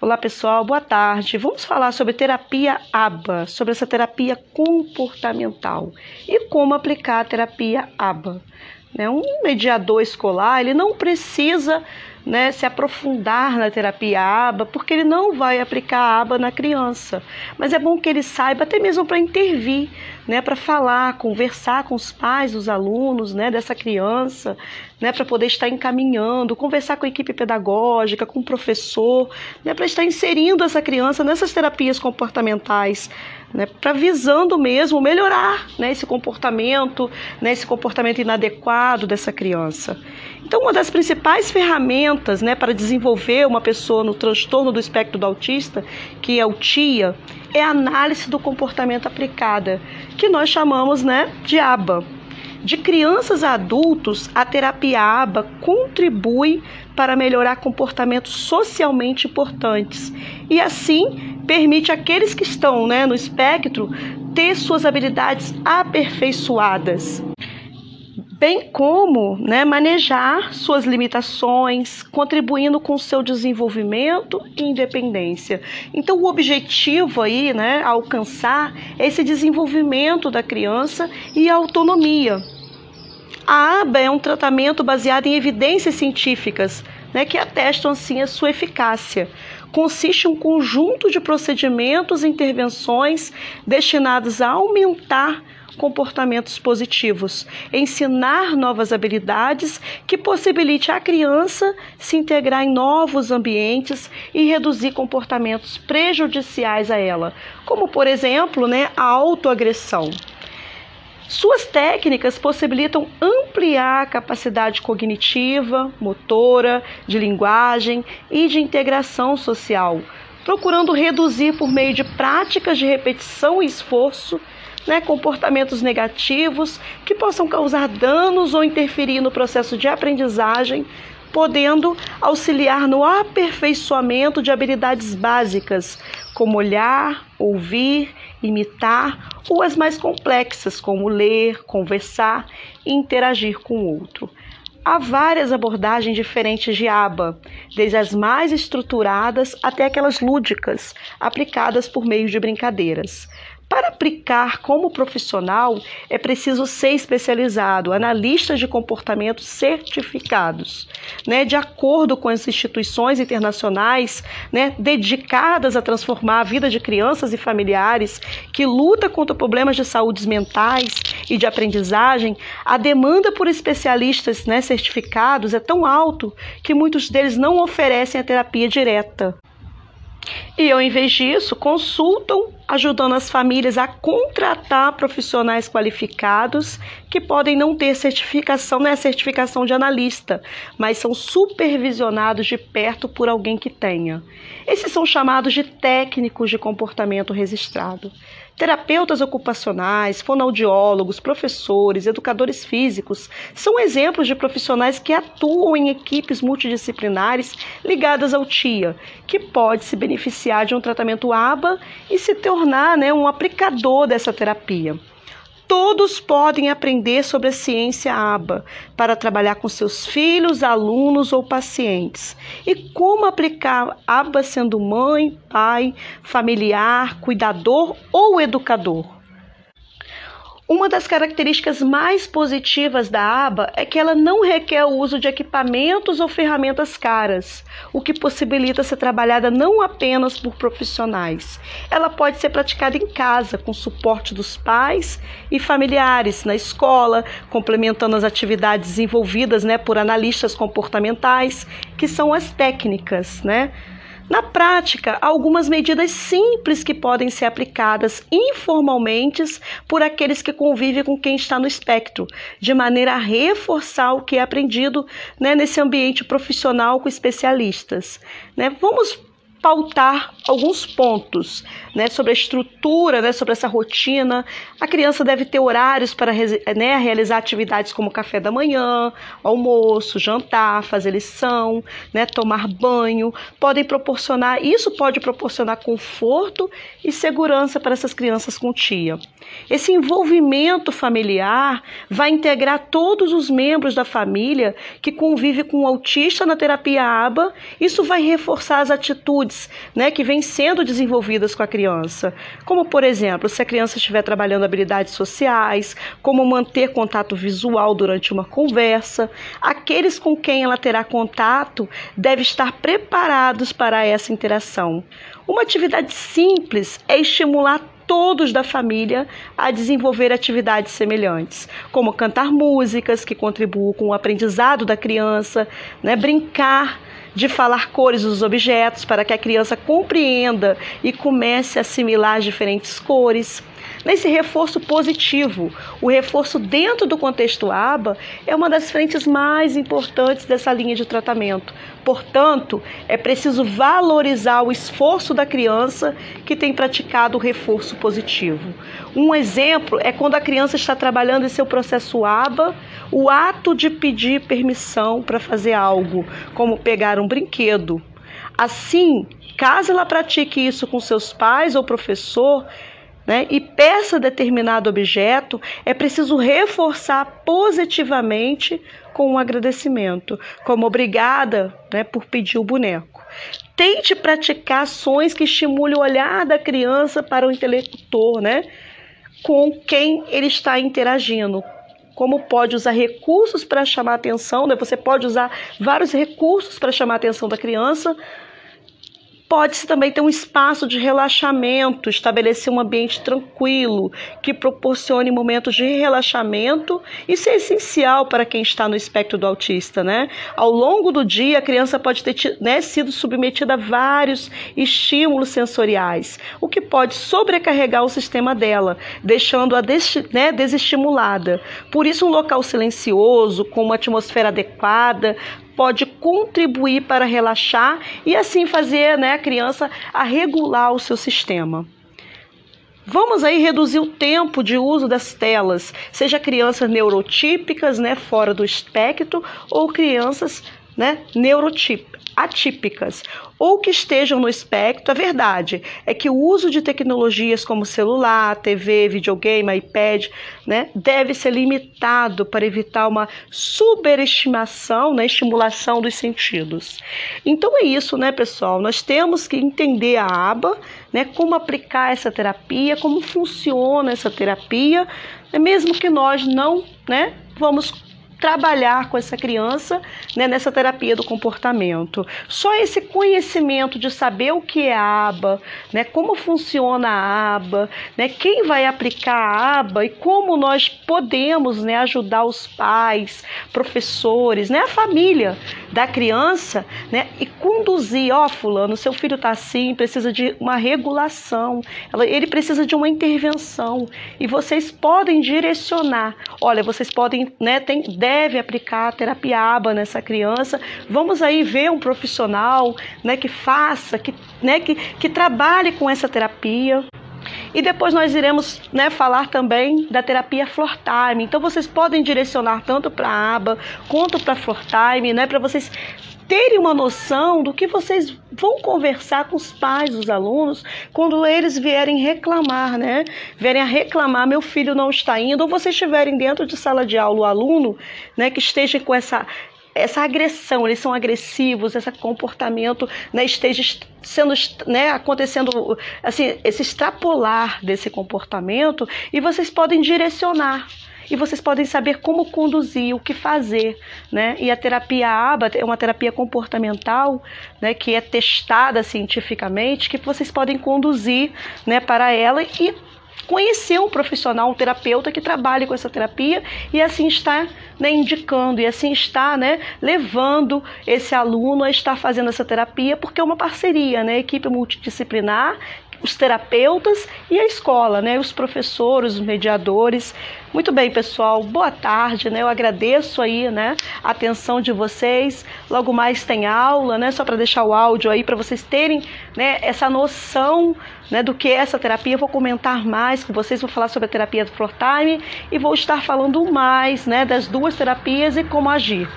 Olá pessoal, boa tarde. Vamos falar sobre terapia ABA, sobre essa terapia comportamental e como aplicar a terapia ABA. Né? Um mediador escolar ele não precisa né, se aprofundar na terapia ABA, porque ele não vai aplicar a ABA na criança. Mas é bom que ele saiba, até mesmo para intervir, né, para falar, conversar com os pais dos alunos né, dessa criança, né, para poder estar encaminhando, conversar com a equipe pedagógica, com o professor, né, para estar inserindo essa criança nessas terapias comportamentais. Né, para visando mesmo melhorar né, esse comportamento, né, esse comportamento inadequado dessa criança. Então, uma das principais ferramentas né, para desenvolver uma pessoa no transtorno do espectro do autista, que é o TIA, é a análise do comportamento aplicada, que nós chamamos né, de ABA. De crianças a adultos, a terapia ABA contribui para melhorar comportamentos socialmente importantes e, assim, permite aqueles que estão né, no espectro ter suas habilidades aperfeiçoadas bem como né, manejar suas limitações, contribuindo com seu desenvolvimento e independência. Então, o objetivo aí, né, alcançar é esse desenvolvimento da criança e a autonomia. A ABA é um tratamento baseado em evidências científicas né, que atestam assim a sua eficácia. Consiste em um conjunto de procedimentos e intervenções destinados a aumentar comportamentos positivos, ensinar novas habilidades que possibilite à criança se integrar em novos ambientes e reduzir comportamentos prejudiciais a ela, como por exemplo, né, a autoagressão. Suas técnicas possibilitam ampliar a capacidade cognitiva, motora, de linguagem e de integração social, procurando reduzir por meio de práticas de repetição e esforço né, comportamentos negativos que possam causar danos ou interferir no processo de aprendizagem, podendo auxiliar no aperfeiçoamento de habilidades básicas, como olhar, ouvir, imitar, ou as mais complexas, como ler, conversar e interagir com o outro. Há várias abordagens diferentes de aba, desde as mais estruturadas até aquelas lúdicas, aplicadas por meio de brincadeiras. Para aplicar como profissional, é preciso ser especializado, analistas de comportamento certificados, né, de acordo com as instituições internacionais né, dedicadas a transformar a vida de crianças e familiares que luta contra problemas de saúde mentais e de aprendizagem, a demanda por especialistas né, certificados é tão alto que muitos deles não oferecem a terapia direta. E ao invés disso, consultam, ajudando as famílias a contratar profissionais qualificados que podem não ter certificação, não é certificação de analista, mas são supervisionados de perto por alguém que tenha. Esses são chamados de técnicos de comportamento registrado. Terapeutas ocupacionais, fonoaudiólogos, professores, educadores físicos são exemplos de profissionais que atuam em equipes multidisciplinares ligadas ao TIA, que pode se beneficiar de um tratamento ABA e se tornar né, um aplicador dessa terapia. Todos podem aprender sobre a ciência ABA para trabalhar com seus filhos, alunos ou pacientes. E como aplicar ABA sendo mãe, pai, familiar, cuidador ou educador. Uma das características mais positivas da aba é que ela não requer o uso de equipamentos ou ferramentas caras, o que possibilita ser trabalhada não apenas por profissionais. Ela pode ser praticada em casa, com suporte dos pais e familiares, na escola, complementando as atividades desenvolvidas né, por analistas comportamentais, que são as técnicas, né? Na prática, algumas medidas simples que podem ser aplicadas informalmente por aqueles que convivem com quem está no espectro, de maneira a reforçar o que é aprendido né, nesse ambiente profissional com especialistas. Né? Vamos pautar alguns pontos né, sobre a estrutura, né, sobre essa rotina. A criança deve ter horários para né, realizar atividades como café da manhã, almoço, jantar, fazer lição, né, tomar banho. Podem proporcionar, isso pode proporcionar conforto e segurança para essas crianças com tia. Esse envolvimento familiar vai integrar todos os membros da família que convive com o autista na terapia ABA. Isso vai reforçar as atitudes né, que vêm sendo desenvolvidas com a criança. Como, por exemplo, se a criança estiver trabalhando habilidades sociais, como manter contato visual durante uma conversa. Aqueles com quem ela terá contato devem estar preparados para essa interação. Uma atividade simples é estimular todos da família a desenvolver atividades semelhantes, como cantar músicas que contribuam com o aprendizado da criança, né, brincar de falar cores dos objetos para que a criança compreenda e comece a assimilar as diferentes cores. Nesse reforço positivo, o reforço dentro do contexto ABA é uma das frentes mais importantes dessa linha de tratamento. Portanto, é preciso valorizar o esforço da criança que tem praticado o reforço positivo. Um exemplo é quando a criança está trabalhando em seu processo ABA, o ato de pedir permissão para fazer algo, como pegar um brinquedo. Assim, caso ela pratique isso com seus pais ou professor, né, e peça determinado objeto, é preciso reforçar positivamente com um agradecimento, como obrigada né, por pedir o boneco. Tente praticar ações que estimulem o olhar da criança para o intelector, né, com quem ele está interagindo, como pode usar recursos para chamar atenção, né? Você pode usar vários recursos para chamar a atenção da criança, Pode-se também ter um espaço de relaxamento, estabelecer um ambiente tranquilo, que proporcione momentos de relaxamento. Isso é essencial para quem está no espectro do autista, né? Ao longo do dia, a criança pode ter né, sido submetida a vários estímulos sensoriais, o que pode sobrecarregar o sistema dela, deixando-a né, desestimulada. Por isso, um local silencioso, com uma atmosfera adequada, pode contribuir para relaxar e assim fazer né, a criança a regular o seu sistema. Vamos aí reduzir o tempo de uso das telas, seja crianças neurotípicas, né, fora do espectro, ou crianças né, atípicas ou que estejam no espectro, a verdade é que o uso de tecnologias como celular, TV, videogame, iPad, né, deve ser limitado para evitar uma superestimação, né, estimulação dos sentidos. Então é isso, né, pessoal? Nós temos que entender a aba, né, como aplicar essa terapia, como funciona essa terapia, né, mesmo que nós não, né, vamos trabalhar com essa criança né, nessa terapia do comportamento. Só esse conhecimento de saber o que é a aba, né, como funciona a aba, né, quem vai aplicar a aba e como nós podemos né, ajudar os pais, professores, né, a família da criança né, e conduzir, ó, oh, fulano, seu filho está assim, precisa de uma regulação, ele precisa de uma intervenção e vocês podem direcionar. Olha, vocês podem, né, tem, deve aplicar a terapia ABA nessa criança. Vamos aí ver um profissional, né, que faça, que, né, que, que trabalhe com essa terapia. E depois nós iremos né, falar também da terapia Floor Time. Então vocês podem direcionar tanto para a aba quanto para a Floor Time, né, para vocês terem uma noção do que vocês vão conversar com os pais dos alunos quando eles vierem reclamar, né? Vierem a reclamar, meu filho não está indo, ou vocês estiverem dentro de sala de aula, o aluno, né, que esteja com essa essa agressão, eles são agressivos, esse comportamento né, esteja sendo né, acontecendo assim, esse extrapolar desse comportamento e vocês podem direcionar e vocês podem saber como conduzir, o que fazer, né? E a terapia ABA é uma terapia comportamental, né, que é testada cientificamente, que vocês podem conduzir, né, para ela e conhecer um profissional, um terapeuta que trabalhe com essa terapia e assim está né, indicando e assim está né, levando esse aluno a estar fazendo essa terapia, porque é uma parceria, né, equipe multidisciplinar, os terapeutas e a escola, né, os professores, os mediadores. Muito bem, pessoal. Boa tarde, né? Eu agradeço aí, né, a atenção de vocês. Logo mais tem aula, né? Só para deixar o áudio aí para vocês terem, né, essa noção, né, do que é essa terapia. Eu vou comentar mais com vocês, vou falar sobre a terapia do Floor Time e vou estar falando mais, né, das duas terapias e como agir.